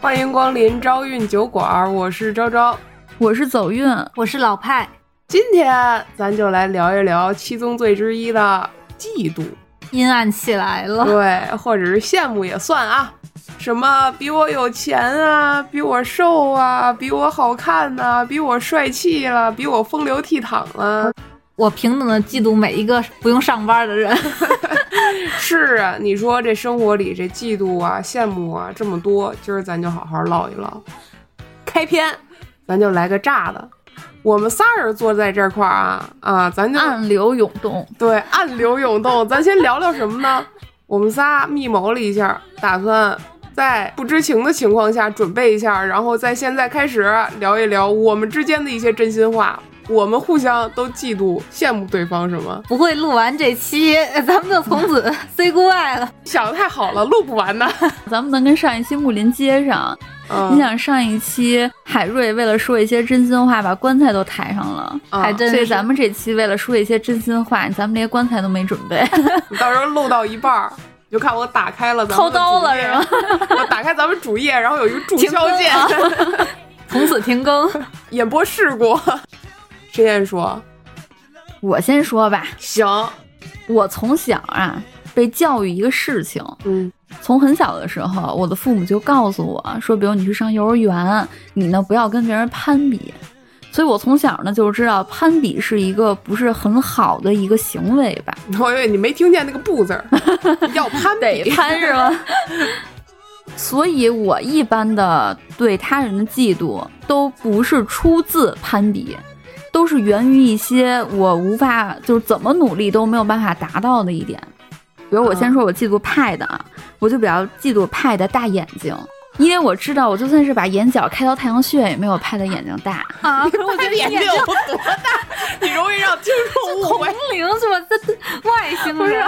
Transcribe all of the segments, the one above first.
欢迎光临招运酒馆，我是昭昭，我是走运，我是老派。今天咱就来聊一聊七宗罪之一的嫉妒，阴暗起来了。对，或者是羡慕也算啊。什么比我有钱啊，比我瘦啊，比我好看呐、比我帅气了，比我风流倜傥了。我平等的嫉妒每一个不用上班的人。是啊，你说这生活里这嫉妒啊、羡慕啊这么多，今儿咱就好好唠一唠。开篇，咱就来个炸的。我们仨人坐在这块儿啊啊，咱就暗流涌动。对，暗流涌动。咱先聊聊什么呢？我们仨密谋了一下，打算在不知情的情况下准备一下，然后在现在开始聊一聊我们之间的一些真心话。我们互相都嫉妒、羡慕对方是吗？不会录完这期，咱们就从此 say goodbye 了。想的太好了，录不完的。咱们能跟上一期木林接上。嗯、你想上一期海瑞为了说一些真心话，把棺材都抬上了，嗯、还真。所以咱们这期为了说一些真心话，咱们连棺材都没准备。你到时候录到一半儿，你就看我打开了咱们掏刀了是吗？我打开咱们主页，然后有一个注销键，从此停更，演播事故。谁先说？我先说吧。行，我从小啊被教育一个事情，嗯，从很小的时候，我的父母就告诉我说，比如你去上幼儿园，你呢不要跟别人攀比。所以我从小呢就知道攀比是一个不是很好的一个行为吧。我以为你没听见那个不字儿，要攀比，得攀是吗？所以我一般的对他人的嫉妒都不是出自攀比，都是源于一些我无法就是怎么努力都没有办法达到的一点。比如我先说我嫉妒派的啊，我就比较嫉妒派的大眼睛。因为我知道，我就算是把眼角开到太阳穴，也没有派的眼睛大啊！我覺得眼睛有多大，你容易讓聽眾誤會。紅 靈是吧？这外星人，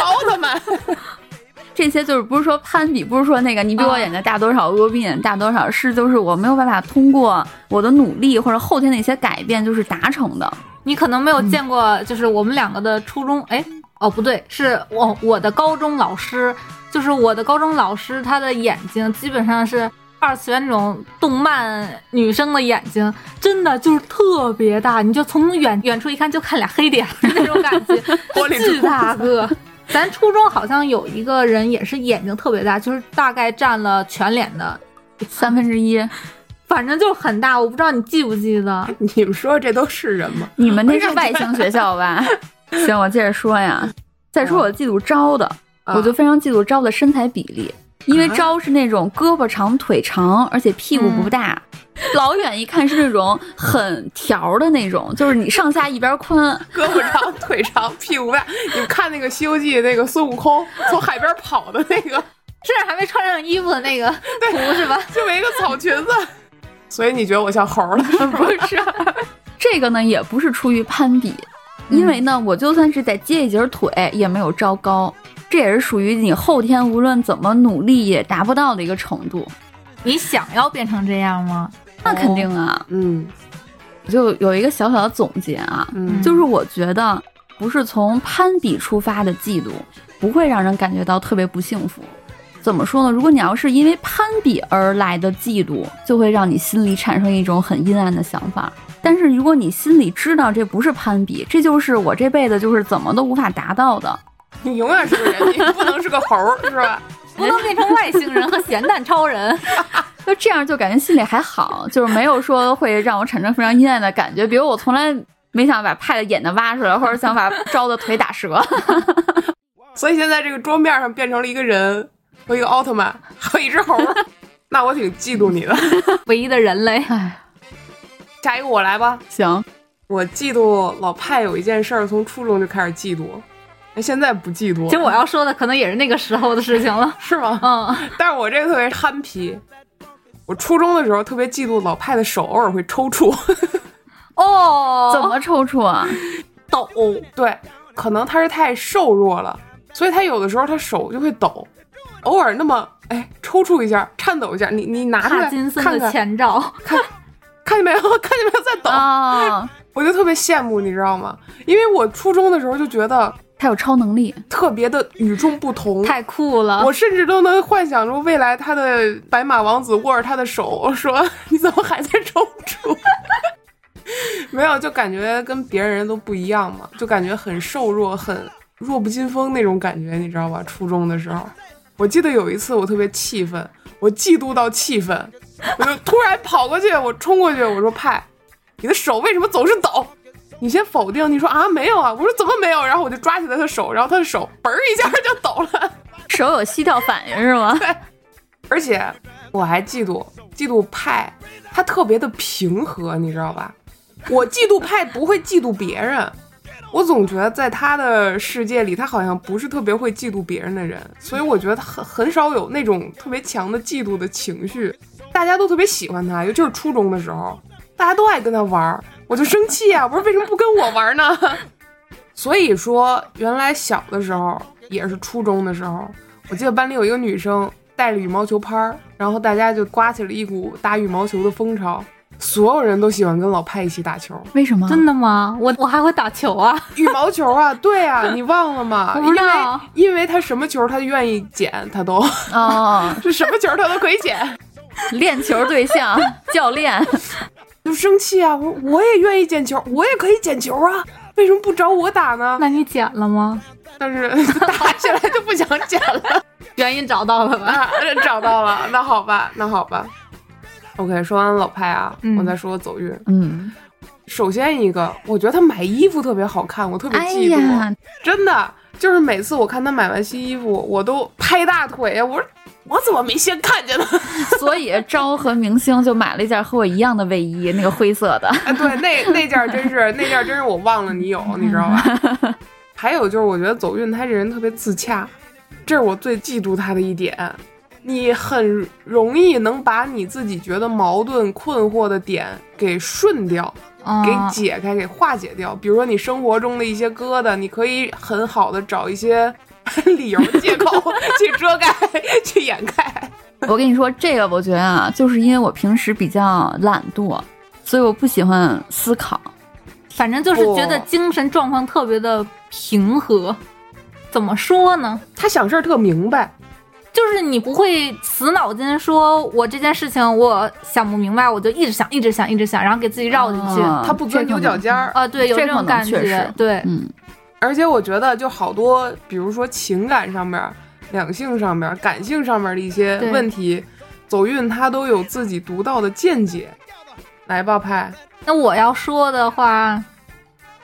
奥特曼。這些就是不是说攀比，不是说那个你比我眼睛大多少，我比你大多少，是就是我没有办法通过我的努力或者后天的一些改变，就是达成的。你可能没有见过，就是我们两个的初中，哎，哦不对，是我我的高中老师。就是我的高中老师，他的眼睛基本上是二次元那种动漫女生的眼睛，真的就是特别大，你就从远远处一看就看俩黑点那种感觉，巨大個。咱初中好像有一个人也是眼睛特别大，就是大概占了全脸的三分之一，反正就很大。我不知道你记不记得？你们说这都是人吗？你们那是外星学校吧？行，我接着说呀。再说我嫉妒招的。我就非常嫉妒招的身材比例，因为招是那种胳膊长腿长，而且屁股不大，嗯、老远一看是那种很条的那种，就是你上下一边宽，胳膊长腿长屁股不大。你們看那个《西游记》那个孙悟空 从海边跑的那个，甚至还没穿上衣服的那个图是吧？就没一個草裙子，所以你觉得我像猴了？不是，这个呢也不是出于攀比，因为呢我就算是再接一截腿也没有招高。这也是属于你后天无论怎么努力也达不到的一个程度。你想要变成这样吗？那肯定啊。嗯，就有一个小小的总结啊，嗯，就是我觉得不是从攀比出发的嫉妒，不会让人感觉到特别不幸福。怎么说呢？如果你要是因为攀比而来的嫉妒，就会让你心里产生一种很阴暗的想法。但是如果你心里知道这不是攀比，这就是我这辈子就是怎么都无法达到的。你永远是个人，你不能是个猴兒，是吧？不能变成外星人和咸蛋超人，就这样就感觉心里还好，就是没有说会让我产生非常阴暗的感觉。比如我从来没想把派的眼睛挖出来，或者想把招的腿打折。所以现在这个桌面上变成了一个人和一个奥特曼，還有一只猴兒。那我挺嫉妒你的，唯一的人类。唉，下一个我来吧。行，我嫉妒老派有一件事儿，从初中就开始嫉妒。现在不嫉妒。其实我要说的可能也是那个时候的事情了，是吗？嗯。但是我这个特别憨皮。我初中的时候特别嫉妒老派的手偶尔会抽搐。哦，怎么抽搐啊？抖。对，可能他是太瘦弱了，所以他有的时候他手就会抖，偶尔那么哎抽搐一下，颤抖一下。你你拿出來帕金森的前兆，看看见没有？看见没有？在抖。啊！我就特别羡慕，你知道吗？因为我初中的时候就觉得。他有超能力，特别的与众不同。太酷了！我甚至都能幻想出未来他的白马王子握着他的手说：“你怎么还在抽搐？” 没有，就感觉跟别人都不一样嘛，就感觉很瘦弱，很弱不禁风那种感觉，你知道吧？初中的时候，我记得有一次我特别气愤，我嫉妒到气愤，我就突然跑过去，我冲过去，我说：“派，你的手为什么总是抖？”你先否定，你说啊没有啊，我说怎么没有？然后我就抓起了他的手，然后他的手嘣儿一下就抖了，手有膝跳反应是吗？对，而且我还嫉妒嫉妒派，他特别的平和，你知道吧？我嫉妒派不会嫉妒别人，我总觉得在他的世界里，他好像不是特别会嫉妒别人的人，所以我觉得他很很少有那种特别强的嫉妒的情绪，大家都特别喜欢他，尤其是初中的时候，大家都爱跟他玩儿。我就生气啊！我说为什么不跟我玩呢？所以说，原来小的时候也是初中的时候，我记得班里有一个女生带着羽毛球拍儿，然后大家就刮起了一股打羽毛球的风潮，所有人都喜欢跟老派一起打球。为什么？真的吗？我我还会打球啊，羽毛球啊，对啊，你忘了吗？我不知道，因为他什么球他愿意捡，他都哦，是什么球他都可以捡。练球对象 教练。就生气啊！我说我也愿意捡球，我也可以捡球啊，为什么不找我打呢？那你捡了吗？但是 打起来就不想捡了，原因找到了吧？找到了，那好吧，那好吧。OK，说完老派啊，我再说走运。嗯，首先一个，我觉得他买衣服特别好看，我特别嫉妒，真的就是每次我看他买完新衣服，我都拍大腿呀，我说。我怎么没先看见呢？所以昭和明星就买了一件和我一样的卫衣，那个灰色的。啊，对，那那件真是那件真是我忘了你有，你知道吧？还有就是，我觉得走运他这人特别自洽，这是我最嫉妒他的一点。你很容易能把你自己觉得矛盾困惑的点给顺掉，给解开，给化解掉。比如说你生活中的一些疙瘩，你可以很好的找一些。理由、借口去遮盖、去掩盖。我跟你说，这个我觉得啊，就是因为我平时比较懒惰，所以我不喜欢思考。反正就是觉得精神状况特别的平和。怎么说呢？他想事儿特明白，就是你不会死脑筋，说我这件事情我想不明白，我就一直想、一直想、一直想，然后给自己绕进去。他不钻牛角尖儿啊，对，有这种感觉，对，嗯。而且我觉得，就好多，比如说情感上面、两性上面、感性上面的一些问题，走运他都有自己独到的见解。来吧，派。那我要说的话，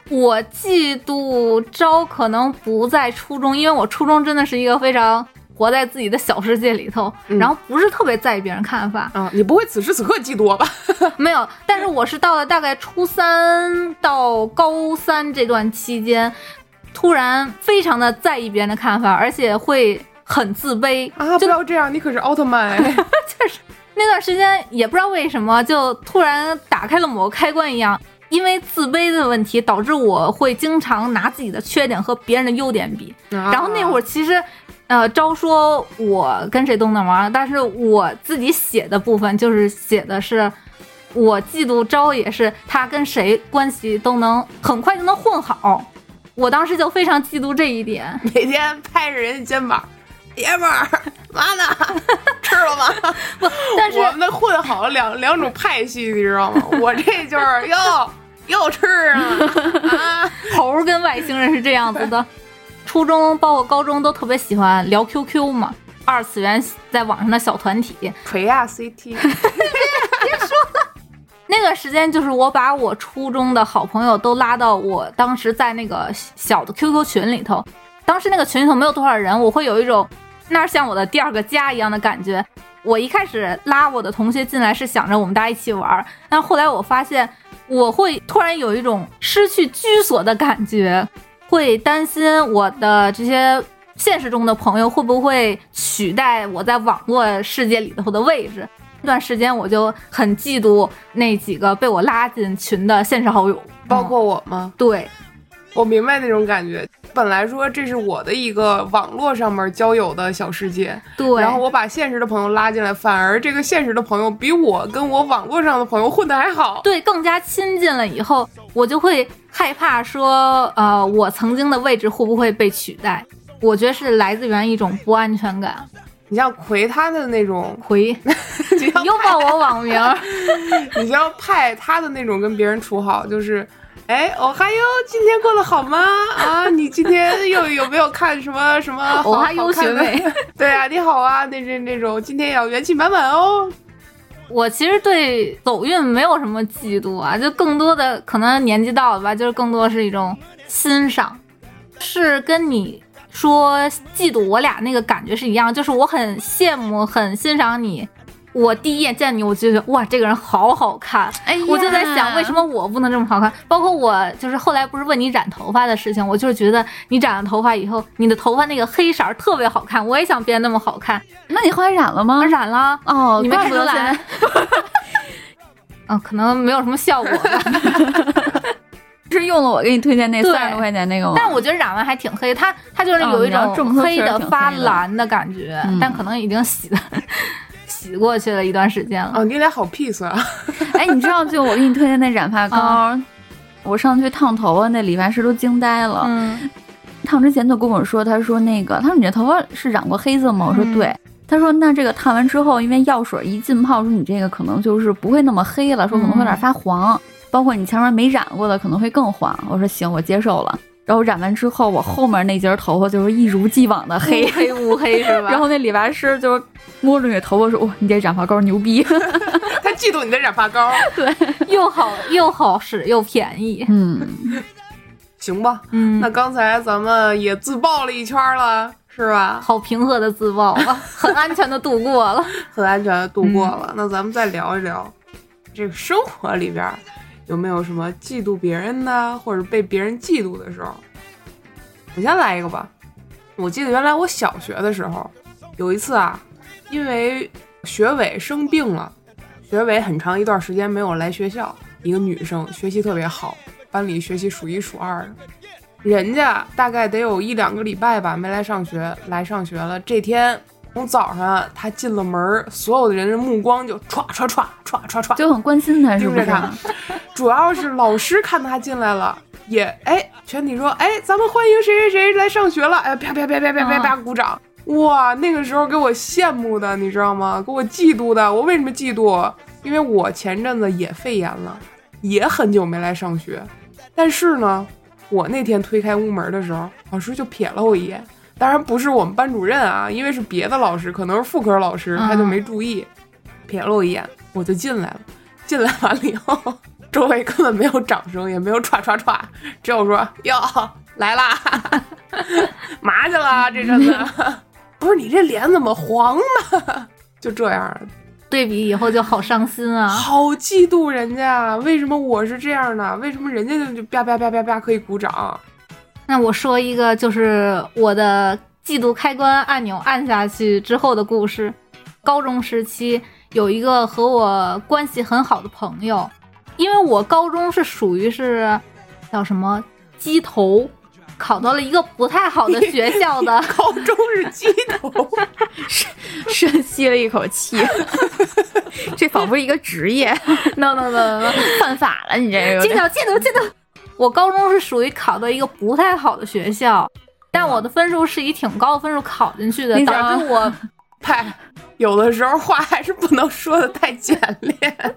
我嫉妒招可能不在初中，因为我初中真的是一个非常活在自己的小世界里头，然后不是特别在意别人看法。啊，你不会此时此刻嫉妒我吧？没有，但是我是到了大概初三到高三这段期间。突然非常的在意别人的看法，而且会很自卑啊！不要这样，你可是奥特曼。确实，那段时间也不知道为什么，就突然打开了某个开关一样。因为自卑的问题，导致我会经常拿自己的缺点和别人的优点比。然后那会儿其实，呃，招说我跟谁都能玩，但是我自己写的部分就是写的是，我嫉妒招也是他跟谁关系都能很快就能混好。我当时就非常嫉妒这一点，每天拍着人家肩膀，爷们儿，妈呢？吃了吗？不，但是我们混好了两两种派系，你知道吗？我这就是要要吃啊啊！猴跟外星人是这样子的，初中包括高中都特别喜欢聊 QQ 嘛，二次元在网上的小团体，锤亚 CT。那段时间就是我把我初中的好朋友都拉到我当时在那个小的 QQ 群里头，当时那个群里头没有多少人，我会有一种那儿像我的第二个家一样的感觉。我一开始拉我的同学进来是想着我们大家一起玩，但后来我发现我会突然有一种失去居所的感觉，会担心我的这些现实中的朋友会不会取代我在网络世界里头的位置。那段时间我就很嫉妒那几个被我拉进群的现实好友，包括我吗？对，我明白那种感觉。本来说这是我的一个网络上面交友的小世界，对，然后我把现实的朋友拉进来，反而这个现实的朋友比我跟我网络上的朋友混的还好。对更加亲近了以后，我就会害怕说，呃，我曾经的位置会不会被取代？我觉得是来自于一种不安全感。你像葵他的那种，回，你像又报我网名儿，你像派他的那种跟别人处好，就是，哎，哦哈哟，今天过得好吗？啊，你今天又有没有看什么什么好？哦哈哟好看的学妹，对啊，你好啊，那那那种，今天要元气满满哦。我其实对走运没有什么嫉妒啊，就更多的可能年纪到了吧，就是更多是一种欣赏，是跟你说嫉妒我俩那个感觉是一样，就是我很羡慕、很欣赏你。我第一眼见你，我就觉得哇，这个人好好看。哎我就在想，为什么我不能这么好看？包括我，就是后来不是问你染头发的事情，我就是觉得你染了头发以后，你的头发那个黑色儿特别好看，我也想变那么好看。那你后来染了吗我？染了，哦，你没看出来在？嗯，可能没有什么效果吧。是用了我给你推荐那对三十多块钱那个吗？但我觉得染完还挺黑，它它就是哦有一种黑的确实挺黑的发蓝的感觉，嗯但可能已经洗的洗过去了一段时间了。哦，你俩好 peace 啊！哎，你知道就我给你推荐那染发膏，啊我上去烫头发，那理发师都惊呆了。嗯，烫之前就跟我说，他说那个，他说你这头发是染过黑色吗？我说嗯对。他说那这个烫完之后，因为药水一浸泡，说你这个可能就是不会那么黑了，说可能会有点发黄，包括你前面没染过的可能会更黄。我说行，我接受了。然后染完之后，我后面那截头发就是一如既往的黑。黑乌黑是吧？然后那理发师就是摸着你的头发说：“哇，你这染发膏牛逼。他嫉妒你的染发膏，对又好又好使又便宜”。嗯，行吧？嗯，那刚才咱们也自爆了一圈了，是吧？好平和的自爆啊，很安全的度过了。很安全的度过了。那咱们再聊一聊，这个生活里边有没有什么嫉妒别人的，或者被别人嫉妒的时候？我先来一个吧。我记得原来我小学的时候，有一次啊，因为学伟生病了，学伟很长一段时间没有来学校。一个女生学习特别好，班里学习数一数二的。人家大概得有一两个礼拜吧没来上学，来上学了。这天从早上他进了门儿，所有的人的目光就歘歘歘歘歘歘，就很关心他，是不是？盯着他。主要是老师看他进来了，也哎，全体说哎，咱们欢迎谁谁谁来上学了，哎，啪啪啪啪啪啪啪鼓掌。哇，那个时候给我羡慕的，你知道吗？给我嫉妒的。我为什么嫉妒？因为我前阵子也肺炎了，也很久没来上学。但是呢，我那天推开屋门的时候，老师就瞥了我一眼。当然不是我们班主任啊，因为是别的老师，可能是副科老师，他就没注意，瞥了我一眼，我就进来了。进来完了以后，周围根本没有掌声，也没有歘歘歘，只有说哟来啦，嘛去了这阵子？不是你这脸怎么黄呢？就这样，对比以后就好伤心啊。好嫉妒人家，为什么我是这样的？为什么人家就就啪啪啪啪啪可以鼓掌？那我说一个，就是我的季度开关按钮按下去之后的故事。高中时期有一个和我关系很好的朋友，因为我高中是属于是叫什么鸡头，考到了一个不太好的学校的 高中是鸡头 深吸了一口气，这仿佛一个职业，no no no no no，犯法了，你这个有点记得记得记得，我高中是属于考到一个不太好的学校，但我的分数是以挺高的分数考进去的，导致我 派有的时候话还是不能说的太简练。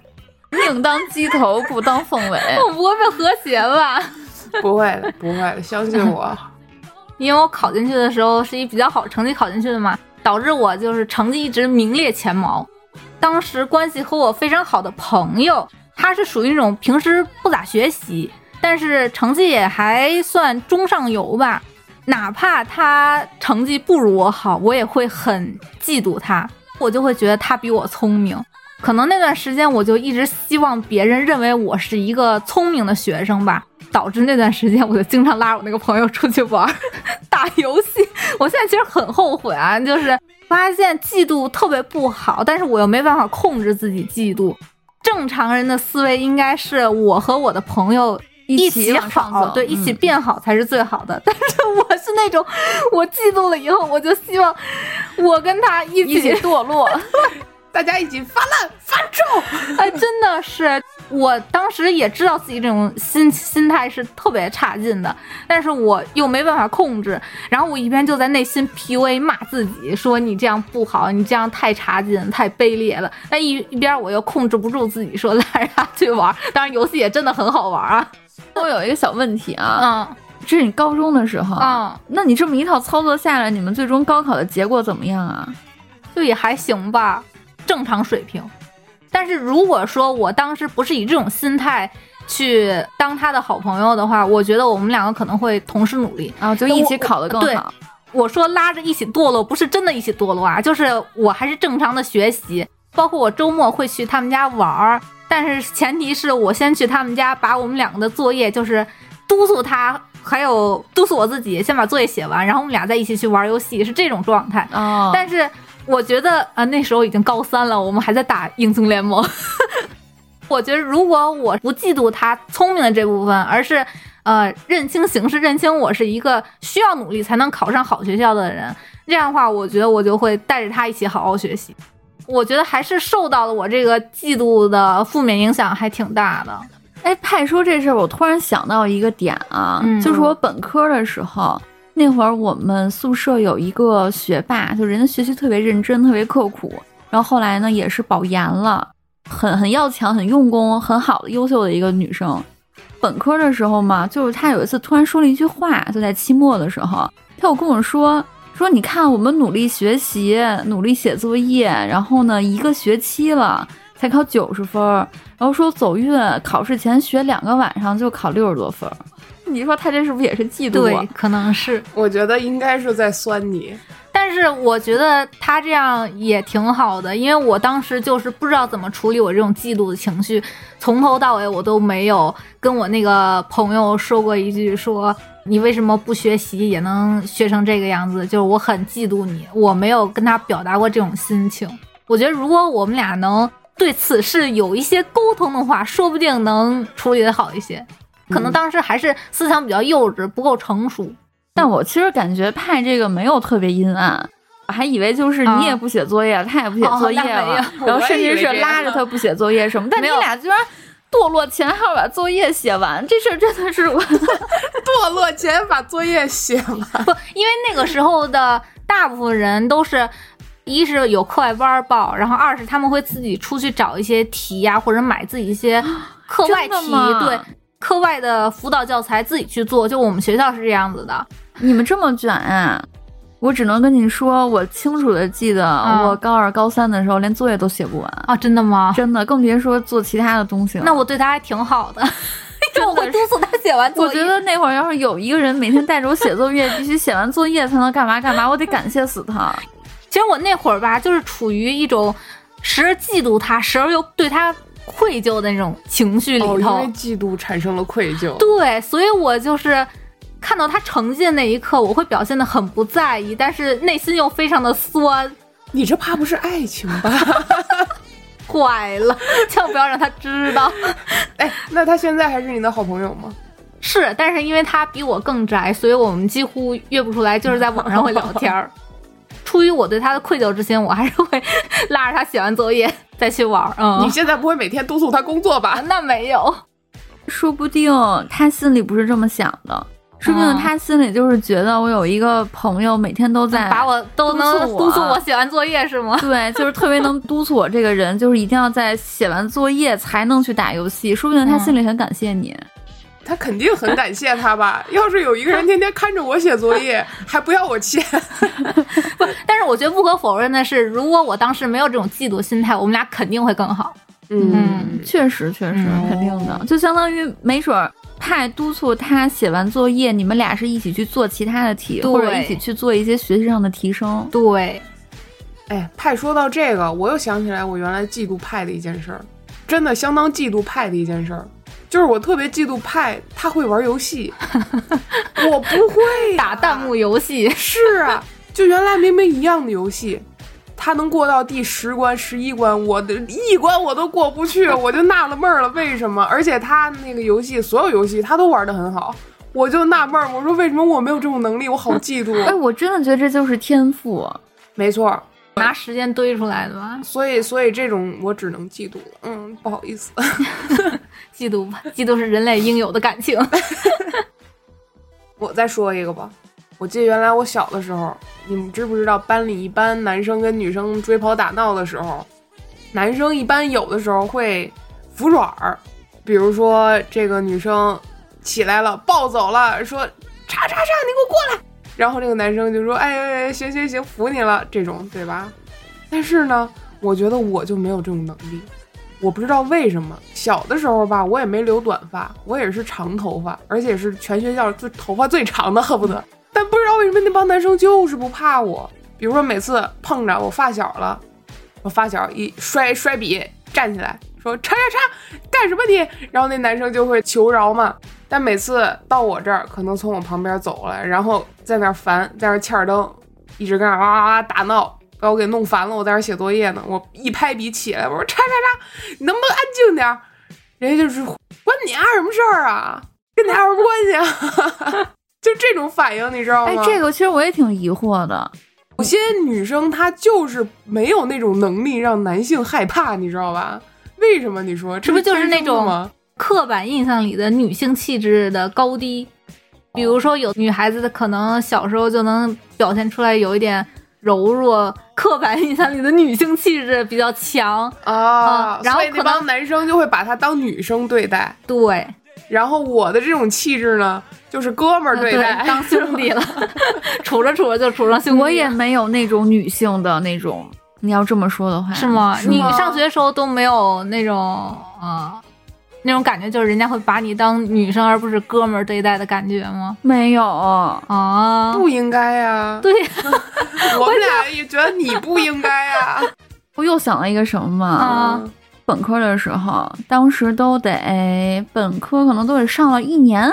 宁当鸡头，不当凤尾。我不会被和谐吧？不会的，不会的，相信我。因为我考进去的时候是以比较好成绩考进去的嘛，导致我就是成绩一直名列前茅。当时关系和我非常好的朋友，他是属于那种平时不咋学习，但是成绩也还算中上游吧。哪怕他成绩不如我好，我也会很嫉妒他，我就会觉得他比我聪明。可能那段时间我就一直希望别人认为我是一个聪明的学生吧，导致那段时间我就经常拉我那个朋友出去玩、打游戏。我现在其实很后悔啊，就是发现嫉妒特别不好，但是我又没办法控制自己嫉妒。正常人的思维应该是我和我的朋友一起往上好，走对，一起嗯变好才是最好的。但是我是那种，我嫉妒了以后，我就希望我跟他一起一起堕落。大家一起发烂发臭。哎，真的是，我当时也知道自己这种心心态是特别差劲的，但是我又没办法控制，然后我一边就在内心 PUA 骂自己，说你这样不好，你这样太差劲，太卑劣了。但一一边我又控制不住自己，说拉着他去玩，当然游戏也真的很好玩啊。我有一个小问题啊，嗯这是你高中的时候，嗯，那你这么一套操作下来，你们最终高考的结果怎么样啊？就也还行吧，正常水平。但是如果说我当时不是以这种心态去当他的好朋友的话，我觉得我们两个可能会同时努力。啊，就一起考得更好。我说拉着一起堕落，不是真的一起堕落啊，就是我还是正常的学习，包括我周末会去他们家玩儿，但是前提是我先去他们家把我们两个的作业，就是督促他，还有督促我自己，先把作业写完，然后我们俩再一起去玩游戏，是这种状态。哦，但是我觉得啊、那时候已经高三了，我们还在打英雄联盟。我觉得如果我不嫉妒他聪明的这部分，而是呃认清形势，认清我是一个需要努力才能考上好学校的人，这样的话，我觉得我就会带着他一起好好学习。我觉得还是受到了我这个季度的负面影响，还挺大的。哎，派说这事儿，我突然想到一个点啊，嗯就是我本科的时候，那会儿我们宿舍有一个学霸，就人家学习特别认真，特别刻苦，然后后来呢也是保研了，很很要强，很用功，很好的优秀的一个女生。本科的时候嘛，就是她有一次突然说了一句话，就在期末的时候，她有跟我说说，你看我们努力学习，努力写作业，然后呢一个学期了才考九十分儿，然后说走运，考试前学两个晚上就考六十多分儿。你说他这是不是也是嫉妒啊对？，可能是。我觉得应该是在酸你。但是我觉得他这样也挺好的，因为我当时就是不知道怎么处理我这种嫉妒的情绪，从头到尾我都没有跟我那个朋友说过一句说你为什么不学习也能学成这个样子，就是我很嫉妒你，我没有跟他表达过这种心情。我觉得如果我们俩能对此事有一些沟通的话，说不定能处理的好一些。可能当时还是思想比较幼稚，不够成熟。但我其实感觉派这个没有特别阴暗，我还以为就是你也不写作业，他也不写作业然后甚至是拉着他不写作业什么，但你俩居然堕落前还要把作业写完，这事儿真的是我 堕落前把作业写完，不，因为那个时候的大部分人都是。一是有课外班儿报，然后二是他们会自己出去找一些题呀、或者买自己一些课外题，对课外的辅导教材自己去做。就我们学校是这样子的，你们这么卷啊！我只能跟你说，我清楚的记得，嗯我高二、高三的时候连作业都写不完，啊，真的吗？真的，更别说做其他的东西了。那我对他还挺好的，因为我会督促他写完作业。我觉得那会儿要是有一个人每天带着我写作业，必须写完作业才能干嘛干嘛，我得感谢死他。其实我那会儿吧，就是处于一种时而嫉妒他，时而又对他愧疚的那种情绪里哦，因。为嫉妒产生了愧疚。对，所以我就是看到他成绩的那一刻，我会表现的很不在意，但是内心又非常的酸，你这怕不是爱情吧？坏了，千万不要让他知道。哎，那他现在还是你的好朋友吗？是，但是因为他比我更宅，所以我们几乎约不出来，就是在网上会聊天儿。出于我对他的愧疚之心，我还是会拉着他写完作业再去玩儿。嗯，你现在不会每天督促他工作吧？那没有。说不定他心里不是这么想的，说不定嗯他心里就是觉得我有一个朋友每天都在把我都能督促我写完作业是吗？对，就是特别能督促我这个人，就是一定要在写完作业才能去打游戏。说不定他心里很感谢你。他肯定很感谢他吧？要是有一个人天天看着我写作业，还不要我签，不，但是我觉得不可否认的是，如果我当时没有这种嫉妒心态，我们俩肯定会更好。嗯，确实，确实，嗯肯定的，就相当于没准儿派督促他写完作业，你们俩是一起去做其他的题，或者一起去做一些学习上的提升。对，哎，派说到这个，我又想起来我原来嫉妒派的一件事儿，真的相当嫉妒派的一件事儿，就是我特别嫉妒派，他会玩游戏，我不会呀打弹幕游戏，是啊，就原来明明一样的游戏，他他能过到第十关、十一关，我的一关我都过不去，我就纳了闷儿了，为什么？而且他那个游戏，所有游戏他都玩的很好，我就纳闷儿，我说为什么我没有这种能力？我好嫉妒。哎，我真的觉得这就是天赋。没错，拿时间堆出来的吧？所以，所以这种我只能嫉妒了。嗯，不好意思，嫉妒吧，嫉妒是人类应有的感情。我再说一个吧。我记得原来我小的时候，你们知不知道班里一般男生跟女生追跑打闹的时候，男生一般有的时候会服软儿，比如说这个女生起来了暴走了，说叉叉叉，你给我过来，然后这个男生就说哎行行行，服你了，这种对吧？但是呢，我觉得我就没有这种能力，我不知道为什么。小的时候吧，我也没留短发，我也是长头发，而且是全学校最头发最长的，恨不得。但不知道为什么那帮男生就是不怕我。比如说每次碰着我发小了，我发小一摔摔笔站起来说叉叉叉干什么你？然后那男生就会求饶嘛。但每次到我这儿，可能从我旁边走了，然后在那烦，在那欠儿灯，一直跟那哇哇哇打闹，把我给弄烦了。我在那写作业呢，我一拍笔起来，我说叉叉叉，你能不能安静点？人家就是关你丫什么事儿啊？跟你丫有什么关系啊？就这种反应，你知道吗？哎，这个其实我也挺疑惑的。有些女生她就是没有那种能力让男性害怕，你知道吧？为什么？你说这不就是那种？刻板印象里的女性气质的高低？比如说，有女孩子的可能小时候就能表现出来有一点柔弱，刻板印象里的女性气质比较强啊。然后那帮男生就会把她当女生对待。对。然后我的这种气质呢？就是哥们儿对待，当兄弟了，处着处着就处上兄弟。我也没有那种女性的那种，你要这么说的话，是吗？你上学的时候都没有那种啊，那种感觉，就是人家会把你当女生而不是哥们儿对待的感觉吗？没有啊，不应该呀。对呀，我们俩也觉得你不应该呀。我又想了一个什么嘛？本科的时候，当时都得本科，可能都得上了一年。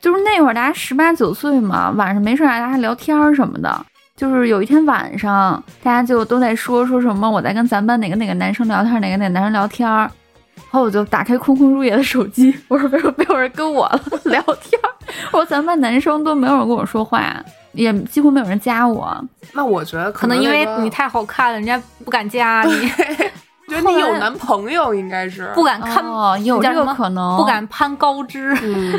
就是那会儿，大家十八九岁嘛，晚上没事大家聊天什么的。就是有一天晚上，大家就都在说说什么，我在跟咱班哪个哪个男生聊天，哪个哪个男生聊天。然后我就打开空空如也的手机，我说没有没有人跟我 聊天。我说咱班男生都没有人跟我说话，也几乎没有人加我。那我觉得可能因为你太好看了，人家不敢加你。觉得你有男朋友，应该是不敢看，哦有这个可能，不敢攀高枝。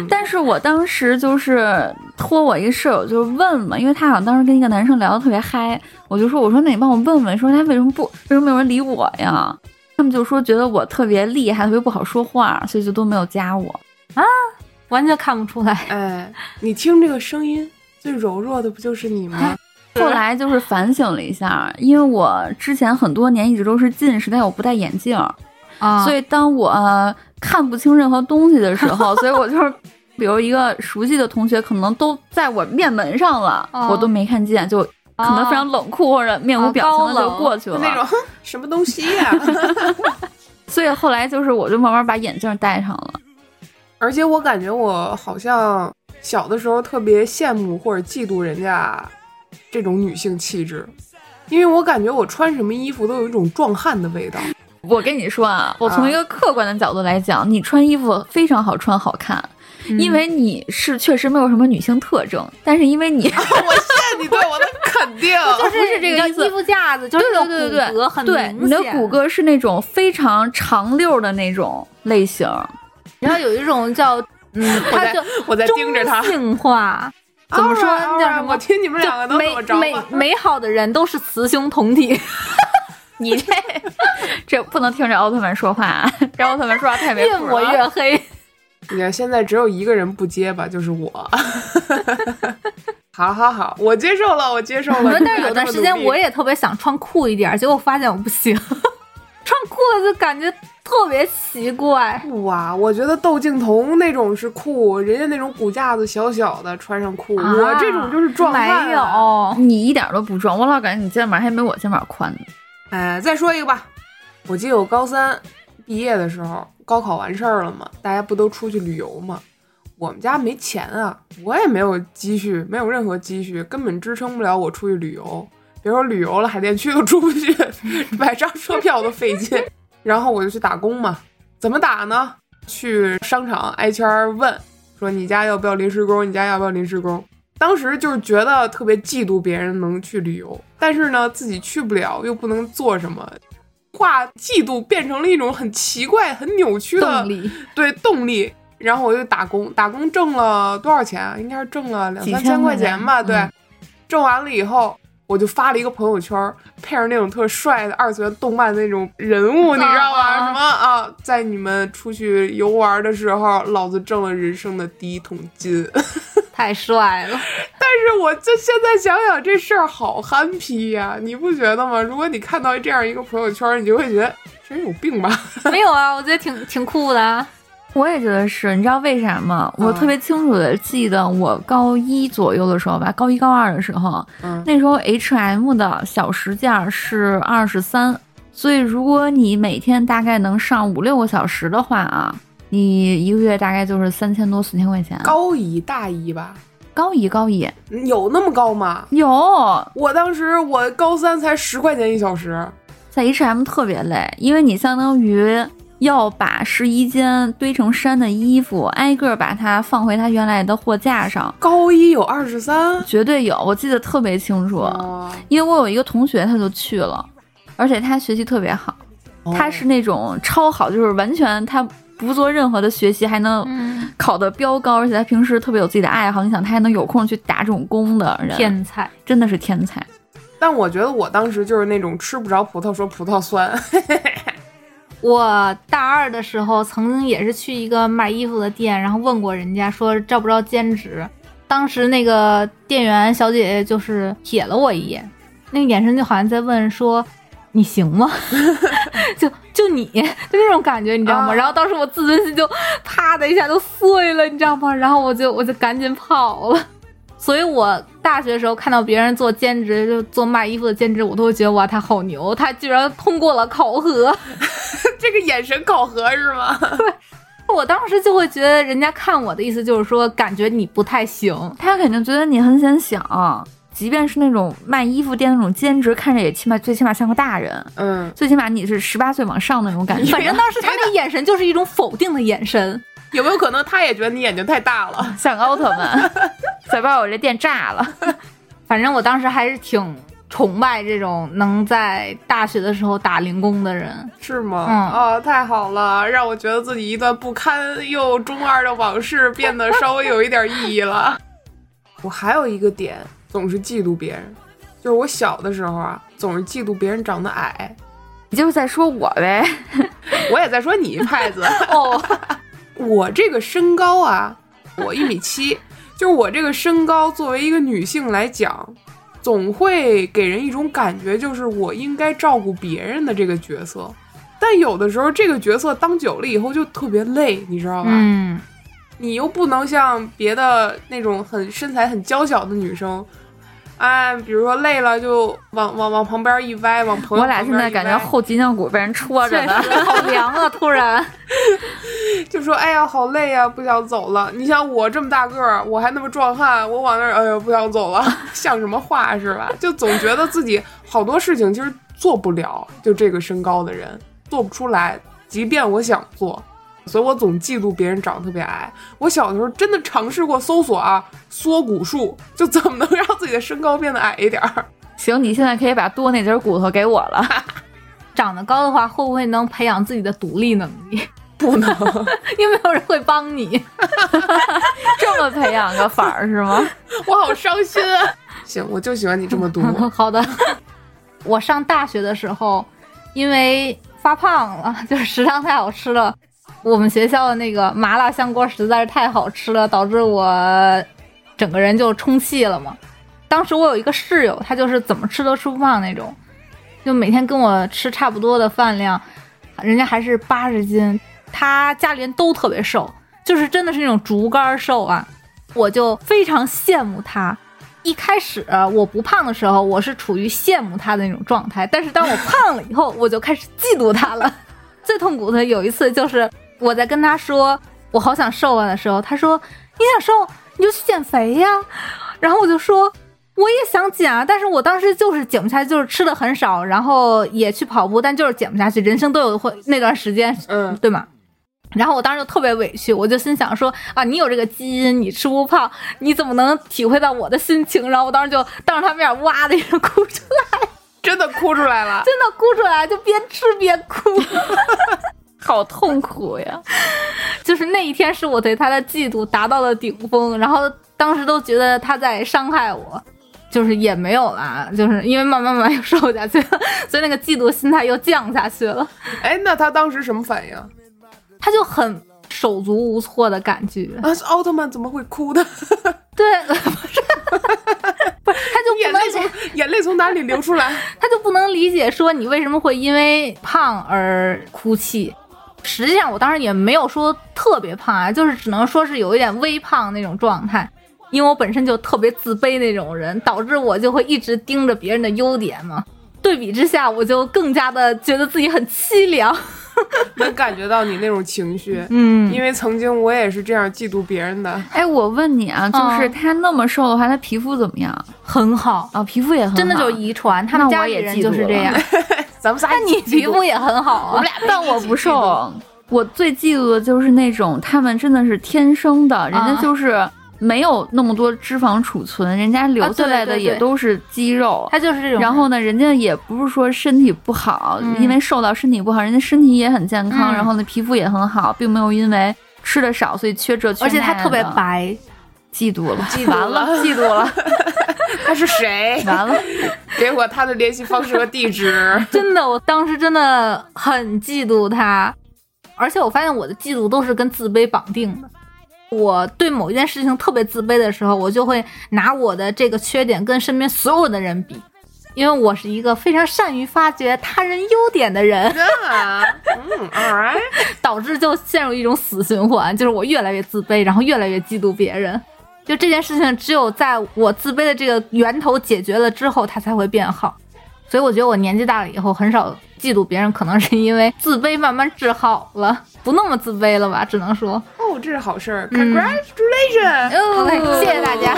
但是我当时就是托我一个舍友，就问嘛，因为他好像当时跟一个男生聊的特别嗨，我就说，我说那你帮我问问，说他为什么不，为什么没有人理我呀？他们就说觉得我特别厉害，特别不好说话，所以就都没有加我啊，完全看不出来。哎，你听这个声音，最柔弱的不就是你吗？后来就是反省了一下，因为我之前很多年一直都是近视，但我不戴眼镜，啊，所以当我看不清任何东西的时候，所以我就是，比如一个熟悉的同学，可能都在我面门上了，我都没看见，就可能非常冷酷或者面无表情的就过去了，那种什么东西呀？所以后来就是我就慢慢把眼镜戴上了，而且我感觉我好像小的时候特别羡慕或者嫉妒人家。这种女性气质，因为我感觉我穿什么衣服都有一种壮汉的味道。我跟你说啊，我从一个客观的角度来讲，你穿衣服非常好穿好看，因为你是确实没有什么女性特征，但是因为你，我谢你对我的肯定，就是这个衣服架子，就是对对对对，很对，你的骨骼是那种非常长溜的那种类型，然后有一种叫嗯，他就我在盯着他性化。怎么说？叫什么？我听你们两个都美美美好的人都是雌雄同体。你这 这不能听着奥特曼说话，啊这奥特曼说话太没越抹越黑。你看现在只有一个人不接吧，就是我。好好好，我接受了，我接受了。但是有段时间我也特别想穿酷一点，结果发现我不行。穿裤子就感觉特别奇怪。酷啊！我觉得窦靖童那种是酷，人家那种骨架子小小的穿上酷，我这种就是壮汉。没有，你一点都不壮，我老感觉你肩膀还没我肩膀宽呢。哎，再说一个吧。我记得我高三毕业的时候，高考完事儿了嘛，大家不都出去旅游嘛？我们家没钱啊，我也没有积蓄，没有任何积蓄，根本支撑不了我出去旅游。别说旅游了，海淀区都出不去，买张车票都费劲。然后我就去打工嘛，怎么打呢？去商场挨圈儿问，说你家要不要临时工？你家要不要临时工？当时就是觉得特别嫉妒别人能去旅游，但是呢自己去不了，又不能做什么，化嫉妒变成了一种很奇怪、很扭曲的动力，对动力。然后我就打工，打工挣了多少钱啊？应该是挣了两三千千块钱吧。对，嗯挣完了以后，我就发了一个朋友圈，配上那种特帅的二次元动漫那种人物，你知道吗？啊什么啊，在你们出去游玩的时候，老子挣了人生的第一桶金。太帅了。但是我就现在想想这事儿好憨批呀、你不觉得吗？如果你看到这样一个朋友圈，你就会觉得这人有病吧？没有啊，我觉得挺挺酷的啊。我也觉得是，你知道为啥吗？我嗯特别清楚的记得，我高一左右的时候吧，高一高二的时候，嗯那时候 H M 的小时价是二十三，所以如果你每天大概能上五六个小时的话啊，你一个月大概就是三千多四千块钱。高一大一吧？高一高一有那么高吗？有我当时我高三才十块钱一小时，在 H M 特别累，因为你相当于要把试衣间堆成山的衣服挨个把它放回它原来的货架上，高一有二十三。绝对有，我记得特别清楚。哦因为我有一个同学，他就去了，而且他学习特别好，哦他是那种超好，就是完全他不做任何的学习，还能嗯，考得标高，而且他平时特别有自己的爱好。你想，他还能有空去打这种工的人，天才。真的是天才。但我觉得我当时就是那种吃不着葡萄说葡萄酸，我大二的时候，曾经也是去一个卖衣服的店，然后问过人家说招不招兼职。当时那个店员小姐姐就是瞥了我一眼，那个眼神就好像在问说：“你行吗？” 就就你就那种感觉，你知道吗？啊然后当时我自尊心就啪的一下就碎了，你知道吗？然后我就我就赶紧跑了。所以我大学的时候看到别人做兼职，就做卖衣服的兼职，我都会觉得哇，他好牛，他居然通过了考核。这个眼神考核是吗？对我当时就会觉得人家看我的意思就是说，感觉你不太行。他肯定觉得你很显小，即便是那种卖衣服店那种兼职，看着也起码最起码像个大人，嗯，最起码你是十八岁往上那种感觉。反正当时他那眼神就是一种否定的眼神。有没有可能他也觉得你眼睛太大了？像奥特曼，再把我这店炸了。反正我当时还是挺崇拜这种能在大学的时候打零工的人。是吗？嗯啊，太好了，让我觉得自己一段不堪又中二的往事变得稍微有一点意义了。我还有一个点，总是嫉妒别人，就是我小的时候啊，总是嫉妒别人长得矮。你就是在说我呗？我也在说你 派子，哦，我这个身高啊，我一米七，就是我这个身高，作为一个女性来讲，总会给人一种感觉，就是我应该照顾别人的这个角色。但有的时候，这个角色当久了以后就特别累，你知道吧？嗯，你又不能像别的那种很身材很娇小的女生，哎，比如说累了就往往往旁边一歪，往朋友我俩现在感觉后脊梁骨被人戳着呢。好凉啊！突然，就说：“哎呀，好累呀，不想走了。”你像我这么大个儿，我还那么壮汉，我往那儿，哎呀，不想走了，像什么话是吧？就总觉得自己好多事情其实做不了，就这个身高的人做不出来，即便我想做，所以我总嫉妒别人长得特别矮。我小的时候真的尝试过搜索啊，缩骨术，就怎么能让自己的身高变得矮一点儿。行，你现在可以把多那截骨头给我了。长得高的话，会不会能培养自己的独立能力？不能，因为没有人会帮你？这么培养个法儿是吗？我好伤心啊！行，我就喜欢你这么读。好的，我上大学的时候，因为发胖了，就是食堂太好吃了，我们学校的那个麻辣香锅实在是太好吃了，导致我整个人就充气了嘛。当时我有一个室友，他就是怎么吃都吃不胖那种，就每天跟我吃差不多的饭量，人家还是八十斤，他家里人都特别瘦，就是真的是那种竹竿瘦啊，我就非常羡慕他。一开始我不胖的时候，我是处于羡慕他的那种状态，但是当我胖了以后，我就开始嫉妒他了。最痛苦的有一次就是我在跟他说我好想瘦啊的时候，他说你想瘦你就去减肥呀，然后我就说我也想减啊，但是我当时就是减不下去，就是吃的很少，然后也去跑步，但就是减不下去。人生都有会那段时间，嗯对吗？然后我当时就特别委屈，我就心想说啊，你有这个基因，你吃不胖，你怎么能体会到我的心情？然后我当时就当着他面哇的一声哭出来，真的哭出来了。真的哭出来，就边吃边哭。好痛苦呀！就是那一天是我对他的嫉妒达到了顶峰，然后当时都觉得他在伤害我，就是也没有啦，就是因为慢慢慢慢又瘦下去了，所以那个嫉妒心态又降下去了，哎，那他当时什么反应？他就很手足无措的感觉。啊，奥特曼怎么会哭的？对，不是，不是，他就不能眼泪从眼泪从哪里流出来？他就不能理解说你为什么会因为胖而哭泣。实际上，我当时也没有说特别胖啊，就是只能说是有一点微胖那种状态。因为我本身就特别自卑那种人，导致我就会一直盯着别人的优点嘛。对比之下，我就更加的觉得自己很凄凉。能感觉到你那种情绪，嗯因为曾经我也是这样嫉妒别人的。哎，我问你啊，就是嗯他那么瘦的话，他皮肤怎么样？很好，啊，皮肤也很好，真的就是遗传，他们家里人就是这样了。咱们仨那你皮肤也很好啊。但我不瘦。我最嫉妒的就是那种他们真的是天生的，人家就是没有那么多脂肪储存，人家留下来的也都是肌肉。他就是这种。然后呢，人家也不是说身体不好，嗯。因为瘦到身体不好，人家身体也很健康，嗯。然后呢，皮肤也很好，并没有因为吃的少所以缺这缺那而且他特别，白，嫉妒了，嫉妒 完，了嫉妒了，他是谁？完了。给我他的联系方式和地址。真的，我当时真的很嫉妒他，而且我发现我的嫉妒都是跟自卑绑定的。我对某一件事情特别自卑的时候，我就会拿我的这个缺点跟身边所有的人比，因为我是一个非常善于发掘他人优点的人，啊，嗯，all right，导致就陷入一种死循环，就是我越来越自卑，然后越来越嫉妒别人。就这件事情，只有在我自卑的这个源头解决了之后，它才会变好。所以我觉得我年纪大了以后，很少嫉妒别人，可能是因为自卑慢慢治好了，不那么自卑了吧？只能说，哦，这是好事儿嗯，congratulations！好嘞，谢谢大家。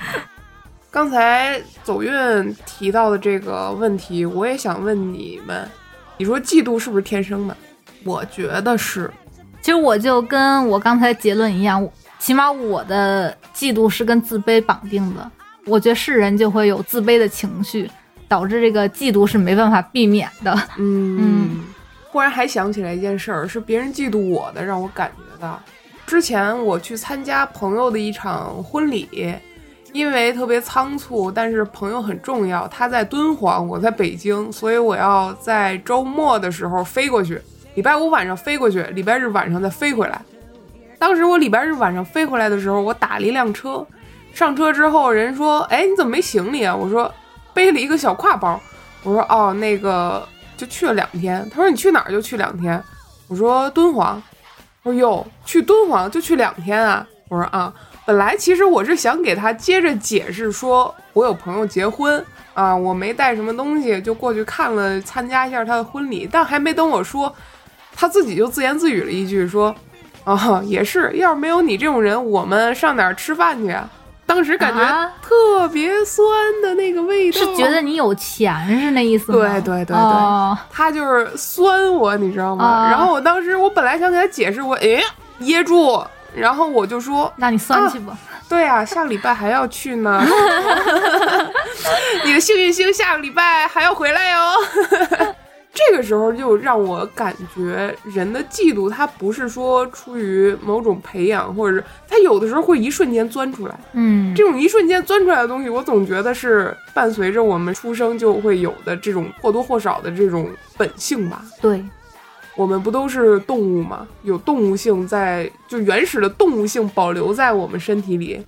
刚才走运提到的这个问题，我也想问你们，你说嫉妒是不是天生的？我觉得是。其实我就跟我刚才结论一样，起码我的嫉妒是跟自卑绑定的。我觉得是人就会有自卑的情绪，导致这个嫉妒是没办法避免的。嗯，忽然还想起来一件事儿，是别人嫉妒我的，让我感觉到。之前我去参加朋友的一场婚礼，因为特别仓促，但是朋友很重要，他在敦煌，我在北京，所以我要在周末的时候飞过去，礼拜五晚上飞过去，礼拜日晚上再飞回来。当时我礼拜日晚上飞回来的时候，我打了一辆车，上车之后人说：“哎，你怎么没行李啊？”我说：“背了一个小挎包。”我说：“哦，那个就去了两天。”他说：“你去哪儿就去两天？”我说：“敦煌。”我说：“哟，去敦煌就去两天啊？”我说：“啊，本来其实我是想给他接着解释说，我有朋友结婚啊，我没带什么东西，就过去看了参加一下他的婚礼。但还没等我说，他自己就自言自语了一句说：‘啊，也是，要是没有你这种人，我们上哪儿吃饭去啊？’当时感觉啊特别酸的那个味道，是觉得你有钱是那意思吗？对对对对哦他就是酸我，你知道吗？啊然后我当时我本来想给他解释，我哎噎住，然后我就说，那你酸去吧。对啊，下个礼拜还要去呢 你的幸运星下个礼拜还要回来哟。这个时候就让我感觉人的嫉妒，它不是说出于某种培养，或者是它有的时候会一瞬间钻出来。嗯，这种一瞬间钻出来的东西，我总觉得是伴随着我们出生就会有的这种或多或少的这种本性吧。对，我们不都是动物吗？有动物性在，就原始的动物性保留在我们身体里，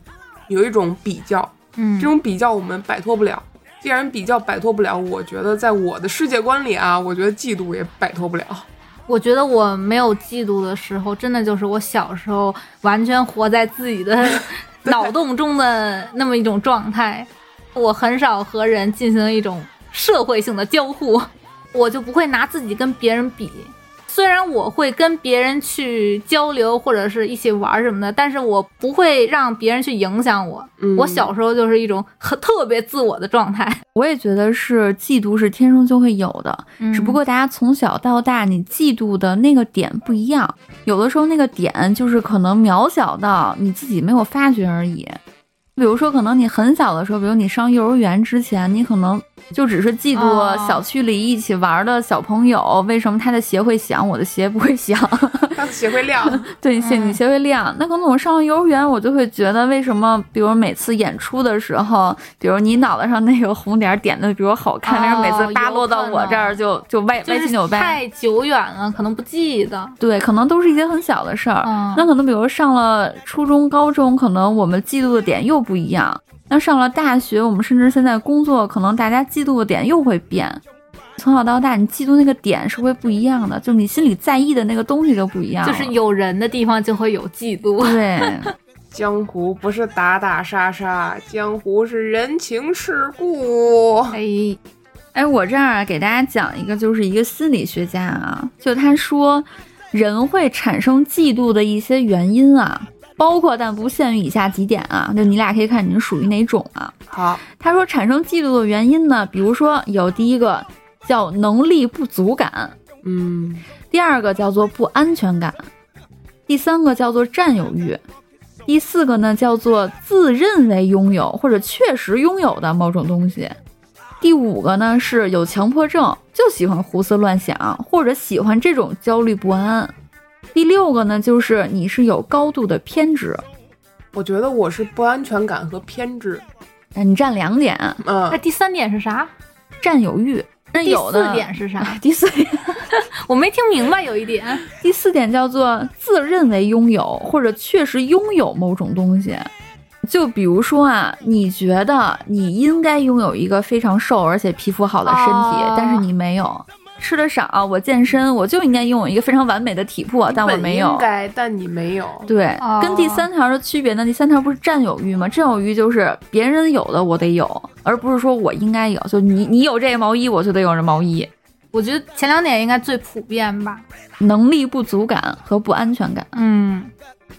有一种比较，嗯这种比较我们摆脱不了。既然比较摆脱不了，我觉得在我的世界观里啊，我觉得嫉妒也摆脱不了。我觉得我没有嫉妒的时候，真的就是我小时候完全活在自己的 脑洞中的那么一种状态。我很少和人进行一种社会性的交互，我就不会拿自己跟别人比。虽然我会跟别人去交流或者是一起玩什么的，但是我不会让别人去影响我。嗯我小时候就是一种很特别自我的状态，我也觉得是嫉妒是天生就会有的，嗯只不过大家从小到大，你嫉妒的那个点不一样，有的时候那个点就是可能渺小到你自己没有发觉而已。比如说，可能你很小的时候，比如你上幼儿园之前，你可能就只是嫉妒哦小区里一起玩的小朋友，为什么他的鞋会响，我的鞋不会响？他的鞋会亮，对，鞋嗯你鞋会亮。那可能我上了幼儿园，我就会觉得为什么，比如每次演出的时候，比如你脑袋上那个红点儿点的比我好看，但是每次扒落到我这儿就就歪歪七扭八。太久远了，可能不记得。对，可能都是一些很小的事儿。嗯那可能比如上了初中、高中，可能我们嫉妒的点又不一样。那上了大学，我们甚至现在工作，可能大家嫉妒的点又会变。从小到大，你嫉妒那个点是会不一样的，就是你心里在意的那个东西就不一样。就是有人的地方就会有嫉妒。对，江湖不是打打杀杀，江湖是人情世故。哎，哎，我这儿啊，给大家讲一个，就是一个心理学家啊，就他说，人会产生嫉妒的一些原因啊，包括但不限于以下几点啊，就你俩可以看你属于哪种啊。好，他说产生嫉妒的原因呢，比如说有第一个叫能力不足感，嗯，第二个叫做不安全感，第三个叫做占有欲，第四个呢叫做自认为拥有或者确实拥有的某种东西，第五个呢是有强迫症，就喜欢胡思乱想或者喜欢这种焦虑不安。第六个呢就是你是有高度的偏执，我觉得我是不安全感和偏执。哎，你占两点，嗯那，第三点是啥？占有欲。那第有的四点是啥？第四点，我没听明白，有一点。第四点叫做自认为拥有或者确实拥有某种东西。就比如说啊，你觉得你应该拥有一个非常瘦而且皮肤好的身体，哦但是你没有。吃的少，我健身，我就应该拥有一个非常完美的体魄，但我没有应。该，但你没有。对，哦跟第三条的区别呢？第三条不是占有欲吗？占有欲就是别人有的我得有，而不是说我应该有。就你你有这个毛衣，我就得有这毛衣。我觉得前两点应该最普遍吧。能力不足感和不安全感。嗯，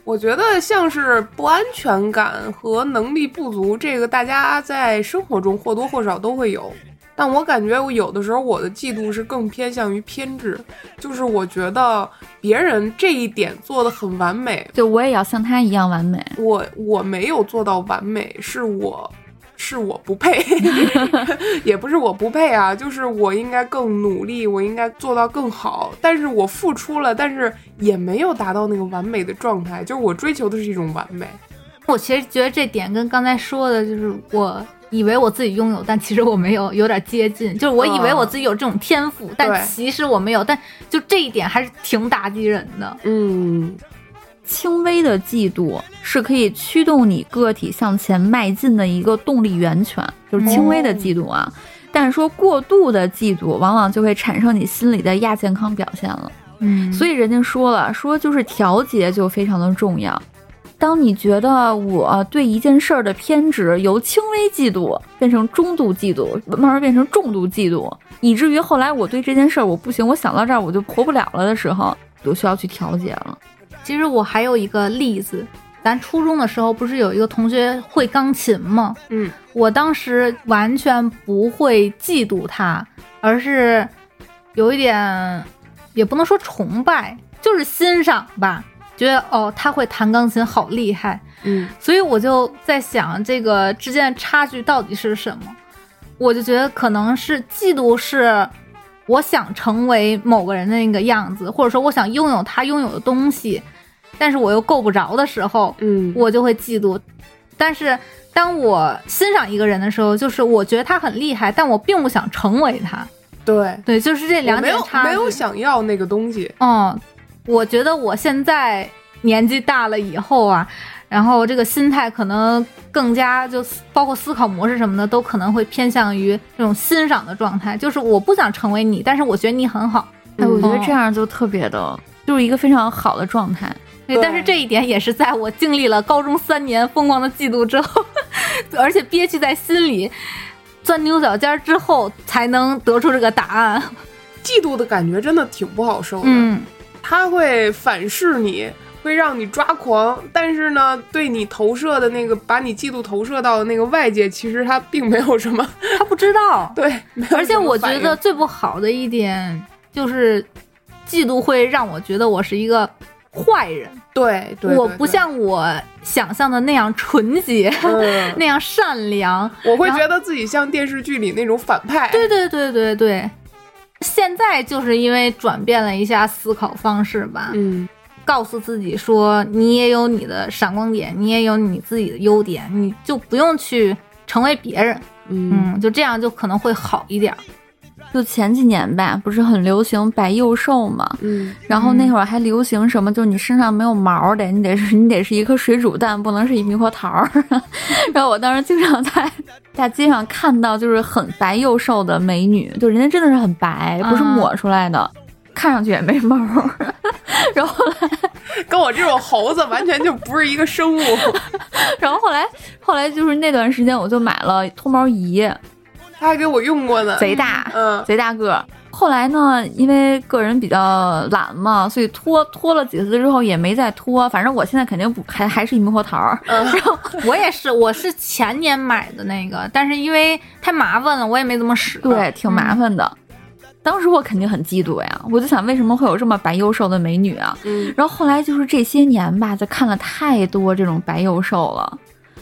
我觉得像是不安全感和能力不足，这个大家在生活中或多或少都会有。但我感觉我有的时候我的嫉妒是更偏向于偏执，就是我觉得别人这一点做的很完美，就我也要像他一样完美。我我没有做到完美，是我是我不配，也不是我不配啊，就是我应该更努力，我应该做到更好，但是我付出了，但是也没有达到那个完美的状态，就是我追求的是一种完美。我其实觉得这点跟刚才说的，就是我以为我自己拥有，但其实我没有，有点接近。就是我以为我自己有这种天赋，但其实我没有。但就这一点还是挺打击人的。嗯，轻微的嫉妒是可以驱动你个体向前迈进的一个动力源泉，就是轻微的嫉妒啊。但是说过度的嫉妒，往往就会产生你心里的亚健康表现了。嗯所以人家说了，说就是调节就非常的重要。当你觉得我对一件事儿的偏执由轻微嫉妒变成中度嫉妒，慢慢变成重度嫉妒，以至于后来我对这件事儿我不行，我想到这儿我就活不了了的时候，就需要去调节了。其实我还有一个例子，咱初中的时候不是有一个同学会钢琴吗？嗯，我当时完全不会嫉妒他，而是有一点，也不能说崇拜，就是欣赏吧。觉得哦，他会弹钢琴，好厉害。嗯，所以我就在想，这个之间的差距到底是什么？我就觉得可能是嫉妒是我想成为某个人的那个样子，或者说我想拥有他拥有的东西，但是我又够不着的时候，嗯，我就会嫉妒。但是当我欣赏一个人的时候，就是我觉得他很厉害，但我并不想成为他。对，对，就是这两我没有点差距。没有想要那个东西。嗯，我觉得我现在年纪大了以后啊，然后这个心态可能更加就包括思考模式什么的，都可能会偏向于这种欣赏的状态。就是我不想成为你，但是我觉得你很好。哎，我觉得嗯这样就特别的，就是一个非常好的状态。对对但是这一点也是在我经历了高中三年疯狂的嫉妒之后，而且憋屈在心里，钻牛角尖儿之后，才能得出这个答案。嫉妒的感觉真的挺不好受的，嗯，它会反噬你。会让你抓狂，但是呢，对你投射的那个，把你嫉妒投射到的那个外界，其实他并没有什么，他不知道。对，而且我觉得最不好的一点就是，嫉妒会让我觉得我是一个坏人。对，对我不像我想象的那样纯洁，嗯、那样善良。我会觉得自己像电视剧里那种反派。对对对对对。现在就是因为转变了一下思考方式吧。嗯。告诉自己说，你也有你的闪光点，你也有你自己的优点，你就不用去成为别人，嗯,嗯，就这样就可能会好一点。就前几年吧，不是很流行白幼瘦嘛，嗯，然后那会儿还流行什么，就是你身上没有毛的，你得是你得是一颗水煮蛋，不能是一猕猴桃儿。然后我当时经常在大街上看到，就是很白幼瘦的美女，就人家真的是很白，不是抹出来的。嗯看上去也没毛，然后后来跟我这种猴子完全就不是一个生物。然后后来后来就是那段时间，我就买了脱毛仪，他还给我用过呢，贼大，嗯，贼大个。后来呢，因为个人比较懒嘛，所以拖拖了几次之后也没再拖。反正我现在肯定不还还是一猕猴桃。嗯、然后我也是，我是前年买的那个，但是因为太麻烦了，我也没怎么使。对，挺麻烦的。嗯当时我肯定很嫉妒呀，我就想为什么会有这么白幼瘦的美女啊？嗯，然后后来就是这些年吧，就看了太多这种白幼瘦了，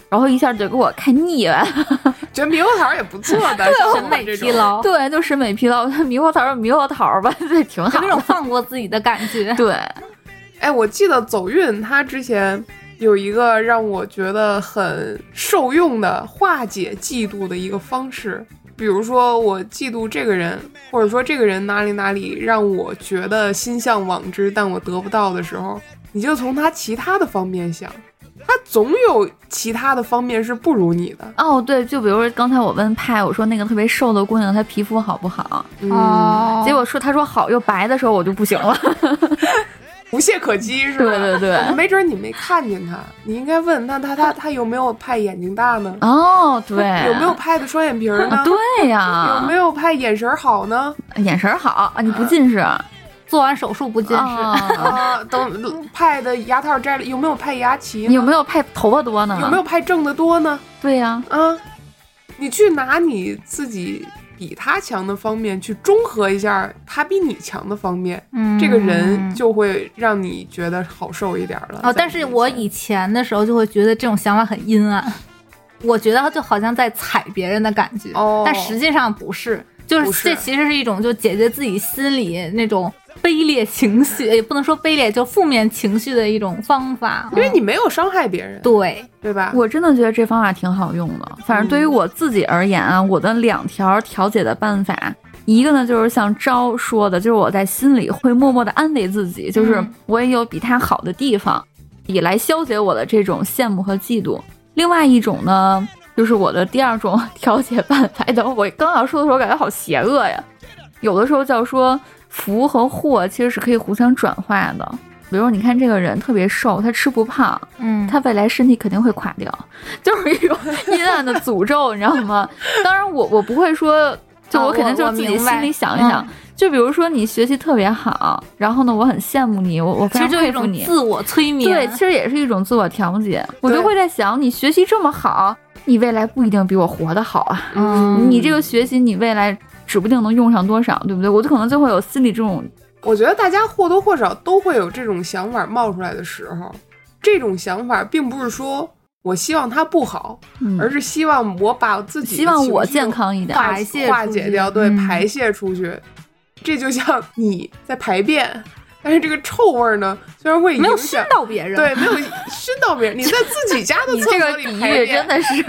然后一下就给我看腻了。觉得猕猴桃也不错的，审美疲劳。对，就审美疲劳。猕猴桃就猕猴桃吧，对，挺好。有那种放过自己的感觉。对，哎，我记得走运他之前有一个让我觉得很受用的化解嫉妒的一个方式。比如说，我嫉妒这个人，或者说这个人哪里哪里让我觉得心向往之，但我得不到的时候，你就从他其他的方面想，他总有其他的方面是不如你的。哦，对，就比如说刚才我问派，我说那个特别瘦的姑娘，她皮肤好不好？嗯、哦，结果说她说好又白的时候，我就不行了。无懈可击是吧？对对对，没准你没看见他，你应该问他，他他他有没有派眼睛大呢？哦，对，有没有派的双眼皮呢？对呀，有没有派眼神好呢？眼神好啊，你不近视，做完手术不近视啊？等派的牙套摘了，有没有派牙齐？有没有派头发多呢？有没有派挣的多呢？对呀，啊，你去拿你自己。比他强的方面去中和一下他比你强的方面，嗯，这个人就会让你觉得好受一点了。哦，但是我以前的时候就会觉得这种想法很阴暗，我觉得他就好像在踩别人的感觉，哦，但实际上不是，就是这其实是一种就解决自己心里那种卑劣情绪，也不能说卑劣，就负面情绪的一种方法，因为你没有伤害别人，对对吧？我真的觉得这方法挺好用的。反正对于我自己而言啊，我的两条调解的办法，一个呢就是像招说的，就是我在心里会默默的安慰自己，就是我也有比他好的地方，以来消解我的这种羡慕和嫉妒。另外一种呢，就是我的第二种 调解办法。等我刚要说的时候，感觉好邪恶呀。有的时候叫说。福和祸其实是可以互相转化的，比如你看这个人特别瘦，他吃不胖，嗯，他未来身体肯定会垮掉，就是一种阴暗的诅咒，你知道吗？当然我我不会说，就我肯定就是自己心里想一想，嗯、就比如说你学习特别好，然后呢，我很羡慕你，我我非常佩服你，自我催眠，对，其实也是一种自我调节，我就会在想，你学习这么好，你未来不一定比我活得好啊，嗯，你这个学习你未来。指不定能用上多少，对不对？我就可能就会有心里这种，我觉得大家或多或少都会有这种想法冒出来的时候。这种想法并不是说我希望它不好，嗯、而是希望我把自己希望我健康一点，排泄化解掉，对，嗯、排泄出去。这就像你在排便，但是这个臭味呢，虽然会没有熏到别人，对，没有熏到别人。你在 自己家的厕所里排便，真的是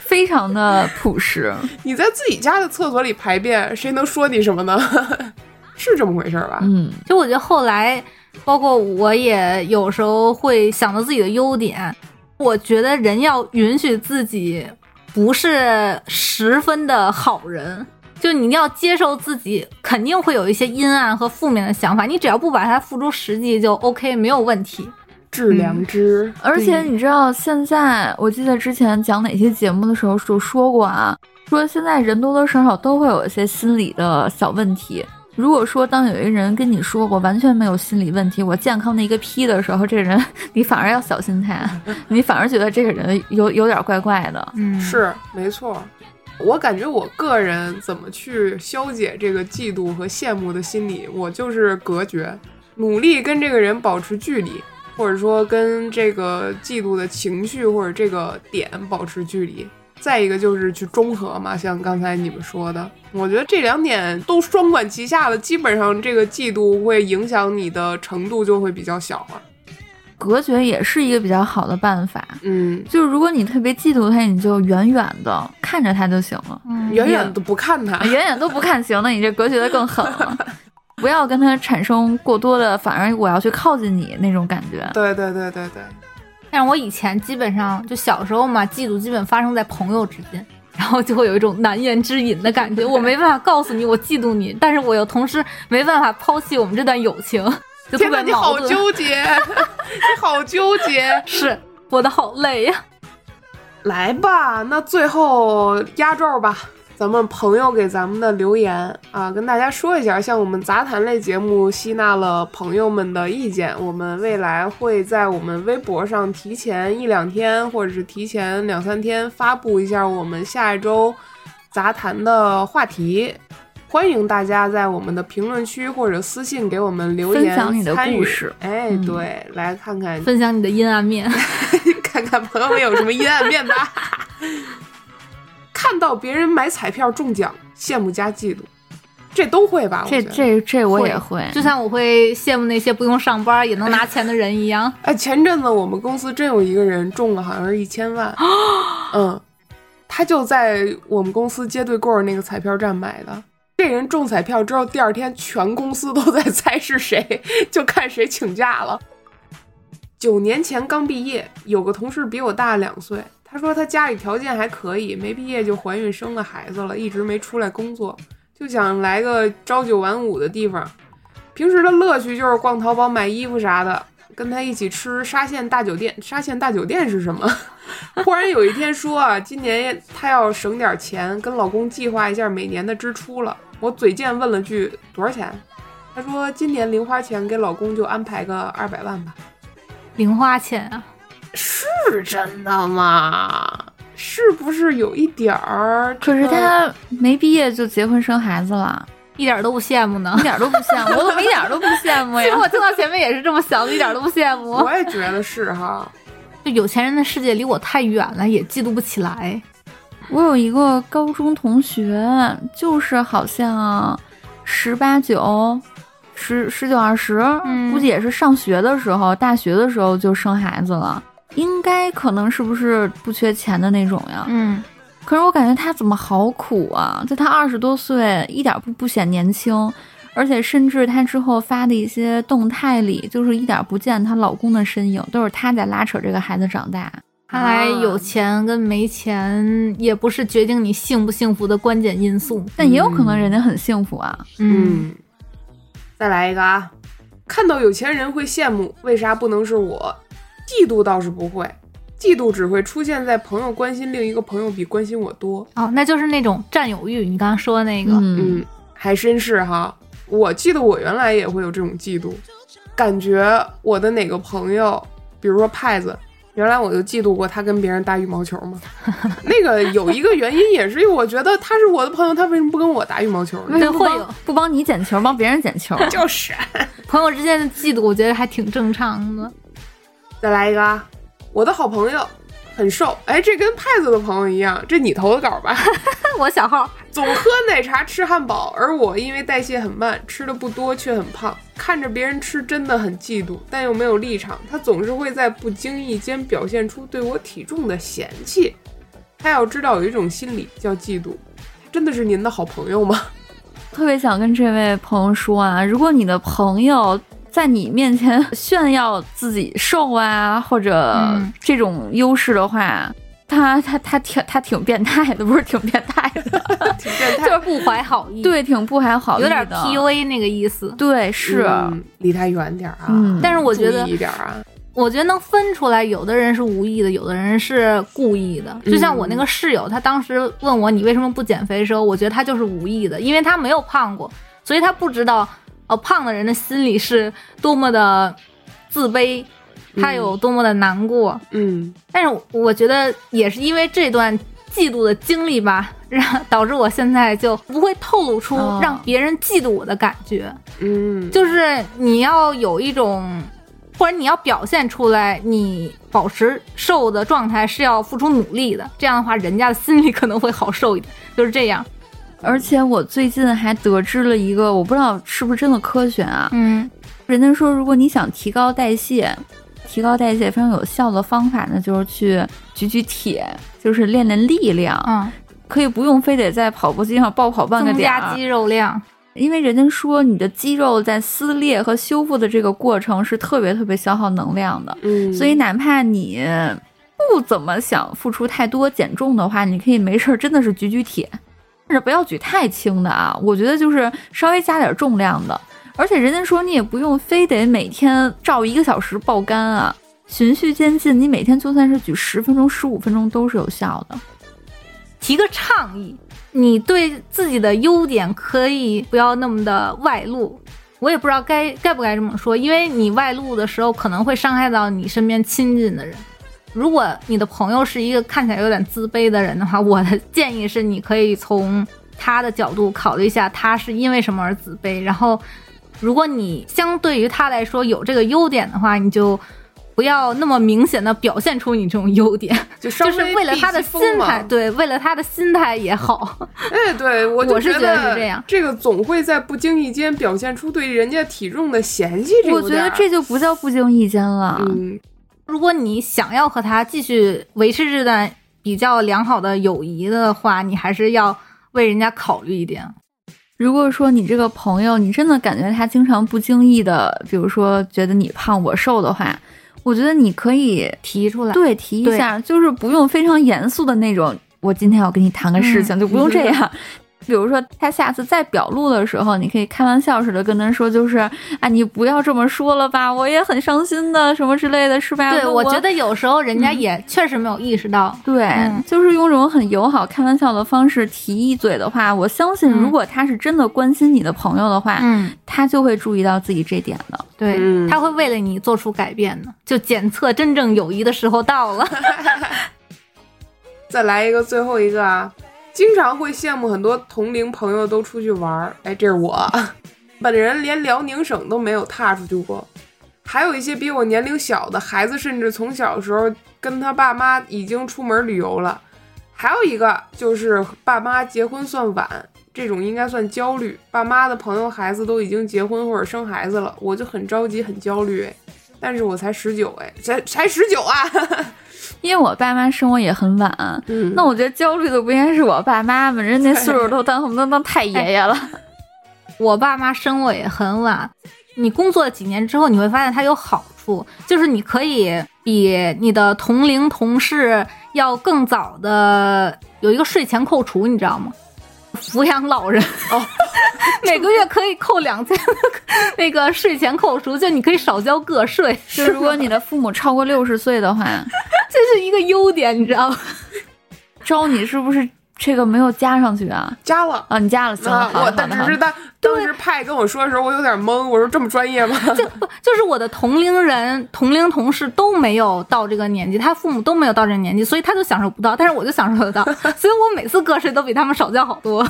非常的朴实。你在自己家的厕所里排便，谁能说你什么呢？是这么回事吧？嗯，就我觉得后来，包括我也有时候会想到自己的优点。我觉得人要允许自己不是十分的好人。就你要接受自己肯定会有一些阴暗和负面的想法，你只要不把它付诸实际就 OK，没有问题。致良知，嗯、而且你知道现在，我记得之前讲哪些节目的时候就说过啊，说现在人多多少少都会有一些心理的小问题，如果说当有一个人跟你说我完全没有心理问题，我健康的一个批的时候，这人 你反而要小心他，你反而觉得这个人有有点怪怪的。嗯，是没错。我感觉我个人怎么去消解这个嫉妒和羡慕的心理，我就是隔绝，努力跟这个人保持距离，或者说跟这个嫉妒的情绪或者这个点保持距离。再一个就是去中和嘛，像刚才你们说的，我觉得这两点都双管齐下的，基本上这个嫉妒会影响你的程度就会比较小了。隔绝也是一个比较好的办法。嗯，就是如果你特别嫉妒他，你就远远的看着他就行了，嗯远远都不看他，远远都不看行，那你这隔绝的更狠了。不要跟他产生过多的，反而我要去靠近你那种感觉。对对对对对，但是我以前基本上就小时候嘛，嫉妒基本发生在朋友之间，然后就会有一种难言之隐的感觉。我没办法告诉你我嫉妒你，但是我又同时没办法抛弃我们这段友情，天哪，你好。纠结，你好纠结。是活得好累呀、来吧，那最后压轴吧，咱们朋友给咱们的留言啊，跟大家说一下，像我们杂谈类节目吸纳了朋友们的意见，我们未来会在我们微博上提前一两天，或者是提前两三天发布一下我们下一周杂谈的话题。欢迎大家在我们的评论区或者私信给我们留言，分享你的故事哎，嗯对，来看看分享你的阴暗面。看看朋友们有什么阴暗面吧。看到别人买彩票中奖，羡慕加嫉妒，这都会吧？这这这我也会，就像我会羡慕那些不用上班也能拿钱的人一样。哎，前阵子我们公司真有一个人中了，好像是一千万。嗯，他就在我们公司街对过儿那个彩票站买的。这人中彩票之后，第二天全公司都在猜是谁，就看谁请假了。九年前刚毕业，有个同事比我大两岁。他说他家里条件还可以，没毕业就怀孕生了孩子了，一直没出来工作，就想来个朝九晚五的地方。平时的乐趣就是逛淘宝买衣服啥的，跟他一起吃沙县大酒店。沙县大酒店是什么？忽然有一天说啊，今年她要省点钱，跟老公计划一下每年的支出了。我嘴贱问了句多少钱？她说今年零花钱给老公就安排个二百万吧。零花钱啊，是真的吗？是不是有一点儿？可是他没毕业就结婚生孩子了，一点都不羡慕呢一。点都不羡慕，我怎么一点都不羡慕呀？其实我听到前面也是这么想的，一点都不羡慕。我也觉得是哈。就有钱人的世界离我太远了，也嫉妒不起来。我有一个高中同学，就是好像十八九、十十九二十，嗯估计也是上学的时候，大学的时候就生孩子了，应该可能是不是不缺钱的那种呀？嗯，可是我感觉她怎么好苦啊！就她二十多岁，一点不不显年轻，而且甚至她之后发的一些动态里，就是一点不见她老公的身影，都是她在拉扯这个孩子长大。看来有钱跟没钱也不是决定你幸不幸福的关键因素。但也有可能人家很幸福啊。嗯，再来一个啊！看到有钱人会羡慕，为啥不能是我？嫉妒倒是不会，嫉妒只会出现在朋友关心另一个朋友比关心我多。哦，那就是那种占有欲，你刚刚说的那个。嗯，嗯，还真是哈。我记得我原来也会有这种嫉妒，感觉我的哪个朋友，比如说派子，原来我就嫉妒过他跟别人打羽毛球嘛。那个有一个原因也是，我觉得他是我的朋友，他为什么不跟我打羽毛球呢？为什么不帮会有不帮你捡球，帮别人捡球？就是。朋友之间的嫉妒，我觉得还挺正常的。再来一个啊，我的好朋友很瘦，哎，这跟派子的朋友一样，这你投的稿吧？我小号，总喝奶茶吃汉堡，而我因为代谢很慢，吃的不多却很胖。看着别人吃真的很嫉妒，但又没有立场。他总是会在不经意间表现出对我体重的嫌弃。他要知道有一种心理叫嫉妒，他真的是您的好朋友吗？特别想跟这位朋友说啊，如果你的朋友在你面前炫耀自己瘦啊，或者嗯这种优势的话，他他他挺他挺变态的，不是挺变态的，挺变态。就是不怀好意，，对，挺不怀好意的，有点 PUA 那个意思。对，是，嗯离他远点儿啊。嗯但是我觉得一点啊。我觉得能分出来，有的人是无意的，有的人是故意的。就像我那个室友，他当时问我你为什么不减肥的时候，我觉得他就是无意的，因为他没有胖过，所以他不知道，呃，胖的人的心里是多么的自卑，他有多么的难过。嗯但是我觉得也是因为这段嫉妒的经历吧，让导致我现在就不会透露出哦让别人嫉妒我的感觉。嗯，就是你要有一种，或者你要表现出来，你保持瘦的状态是要付出努力的。这样的话，人家的心里可能会好受一点。就是这样。而且我最近还得知了一个，我不知道是不是真的科学啊。嗯人家说，如果你想提高代谢，提高代谢非常有效的方法呢，就是去举举铁，就是练练力量，嗯，可以不用非得在跑步机上暴跑半个增点儿。加肌肉量。因为人家说你的肌肉在撕裂和修复的这个过程是特别特别消耗能量的，嗯，所以哪怕你不怎么想付出太多减重的话，你可以没事儿真的是举举铁，但是不要举太轻的啊。我觉得就是稍微加点重量的，而且人家说你也不用非得每天照一个小时爆肝啊，循序渐进，你每天就算是举十分钟、十五分钟都是有效的。提个倡议，你对自己的优点可以不要那么的外露。我也不知道该该不该这么说，因为你外露的时候可能会伤害到你身边亲近的人。如果你的朋友是一个看起来有点自卑的人的话，我的建议是，你可以从他的角度考虑一下，他是因为什么而自卑。然后，如果你相对于他来说有这个优点的话，你就不要那么明显的表现出你这种优点。就就是为了他的心态，对，为了他的心态也好。哎，对我 我是觉得得是这样这个总会在不经意间表现出对人家体重的嫌弃，这我觉得这就不叫不经意间了。嗯如果你想要和他继续维持这段比较良好的友谊的话，你还是要为人家考虑一点。如果说你这个朋友，你真的感觉他经常不经意的，比如说觉得你胖我瘦的话，我觉得你可以提出来，对提一下，就是不用非常严肃的那种。我今天要跟你谈个事情，就不用 这样。比如说，他下次再表露的时候，你可以开玩笑似的跟他说，就是啊，你不要这么说了吧，我也很伤心的，什么之类的，是吧？对我我觉得有时候人家也确实没有意识到。对，嗯就是用这种很友好、开玩笑的方式提一嘴的话，我相信，嗯如果他是真的关心你的朋友的话，嗯，他就会注意到自己这点的。对，嗯他会为了你做出改变的。就检测真正友谊的时候到了。再来一个，最后一个啊，经常会羡慕很多同龄朋友都出去玩儿，哎，这是我，本人连辽宁省都没有踏出去过。还有一些比我年龄小的孩子，甚至从小时候跟他爸妈已经出门旅游了。还有一个就是爸妈结婚算晚，这种应该算焦虑。爸妈的朋友孩子都已经结婚或者生孩子了，我就很着急很焦虑。但是我才十九哎，才才十九啊，因为我爸妈生我也很晚，嗯那我觉得焦虑的不应该是我爸妈吗？人家那岁数都当恨不得当太爷爷了。我爸妈生我也很晚，你工作几年之后，你会发现它有好处，就是你可以比你的同龄同事要更早的有一个税前扣除，你知道吗？抚养老人 哦，每个月可以扣两千 那个税前扣除，就你可以少交个税，就如果你的父母超过六十岁的话，这是一个优点，你知道吗？招你是不是这个没有加上去啊？加了。啊，你加了，行了，我。但只是他当时派跟我说的时候，我有点懵。我说这么专业吗？就不就是我的同龄人、同龄同事都没有到这个年纪，他父母都没有到这个年纪，所以他就享受不到，但是我就享受得到，所以我每次个税都比他们少交好多。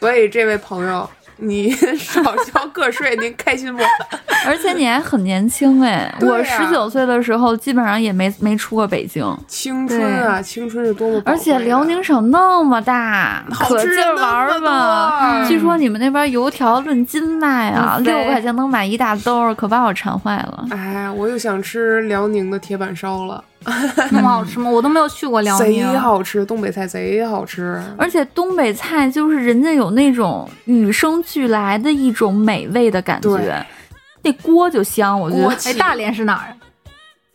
所以这位朋友，你 少交个税，您开心不？而且你还很年轻哎，我十九岁的时候基本上也没没出过北京，青春啊，青春是多么啊！而且辽宁省那么大，好可劲玩吧。多据说你们那边油条论斤卖啊，六块钱能买一大兜儿，可把我馋坏了。哎，我又想吃辽宁的铁板烧了，那么好吃吗？我都没有去过辽宁贼。好吃，东北菜贼好吃。而且东北菜就是人家有那种与生俱来的一种美味的感觉，那锅就香，我觉得。哎，大连是哪儿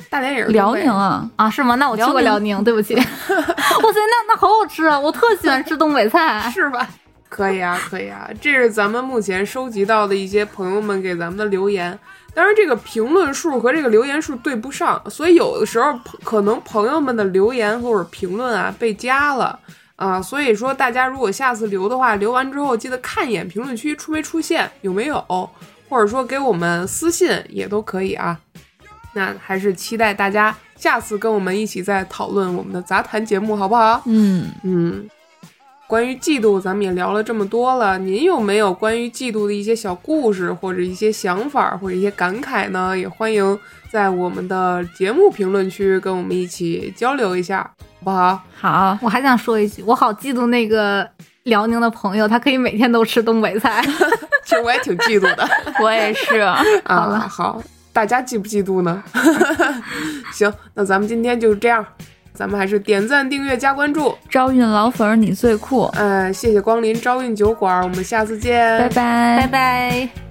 大连也是辽宁啊，啊？是吗？那我去过辽辽宁，对不起。哇塞，那那好好吃啊！我特喜欢吃东北菜。是吧？可以啊，可以啊，这是咱们目前收集到的一些朋友们给咱们的留言。当然，这个评论数和这个留言数对不上，所以有的时候可能朋友们的留言或者评论啊被加了啊。所以说，大家如果下次留的话，留完之后记得看一眼评论区出没出现，有没有，或者说给我们私信也都可以啊。那还是期待大家下次跟我们一起再讨论我们的杂谈节目，好不好？嗯，嗯，关于嫉妒，咱们也聊了这么多了，您有没有关于嫉妒的一些小故事，或者一些想法，或者一些感慨呢？也欢迎在我们的节目评论区跟我们一起交流一下，好不好？好，我还想说一句，我好嫉妒那个辽宁的朋友，他可以每天都吃东北菜。其实我也挺嫉妒的我也是。啊。了好，大家嫉不嫉妒呢？行，那咱们今天就这样，咱们还是点赞、订阅、加关注。招运老粉儿你最酷，呃，谢谢光临招运酒馆，我们下次见，拜拜，拜拜。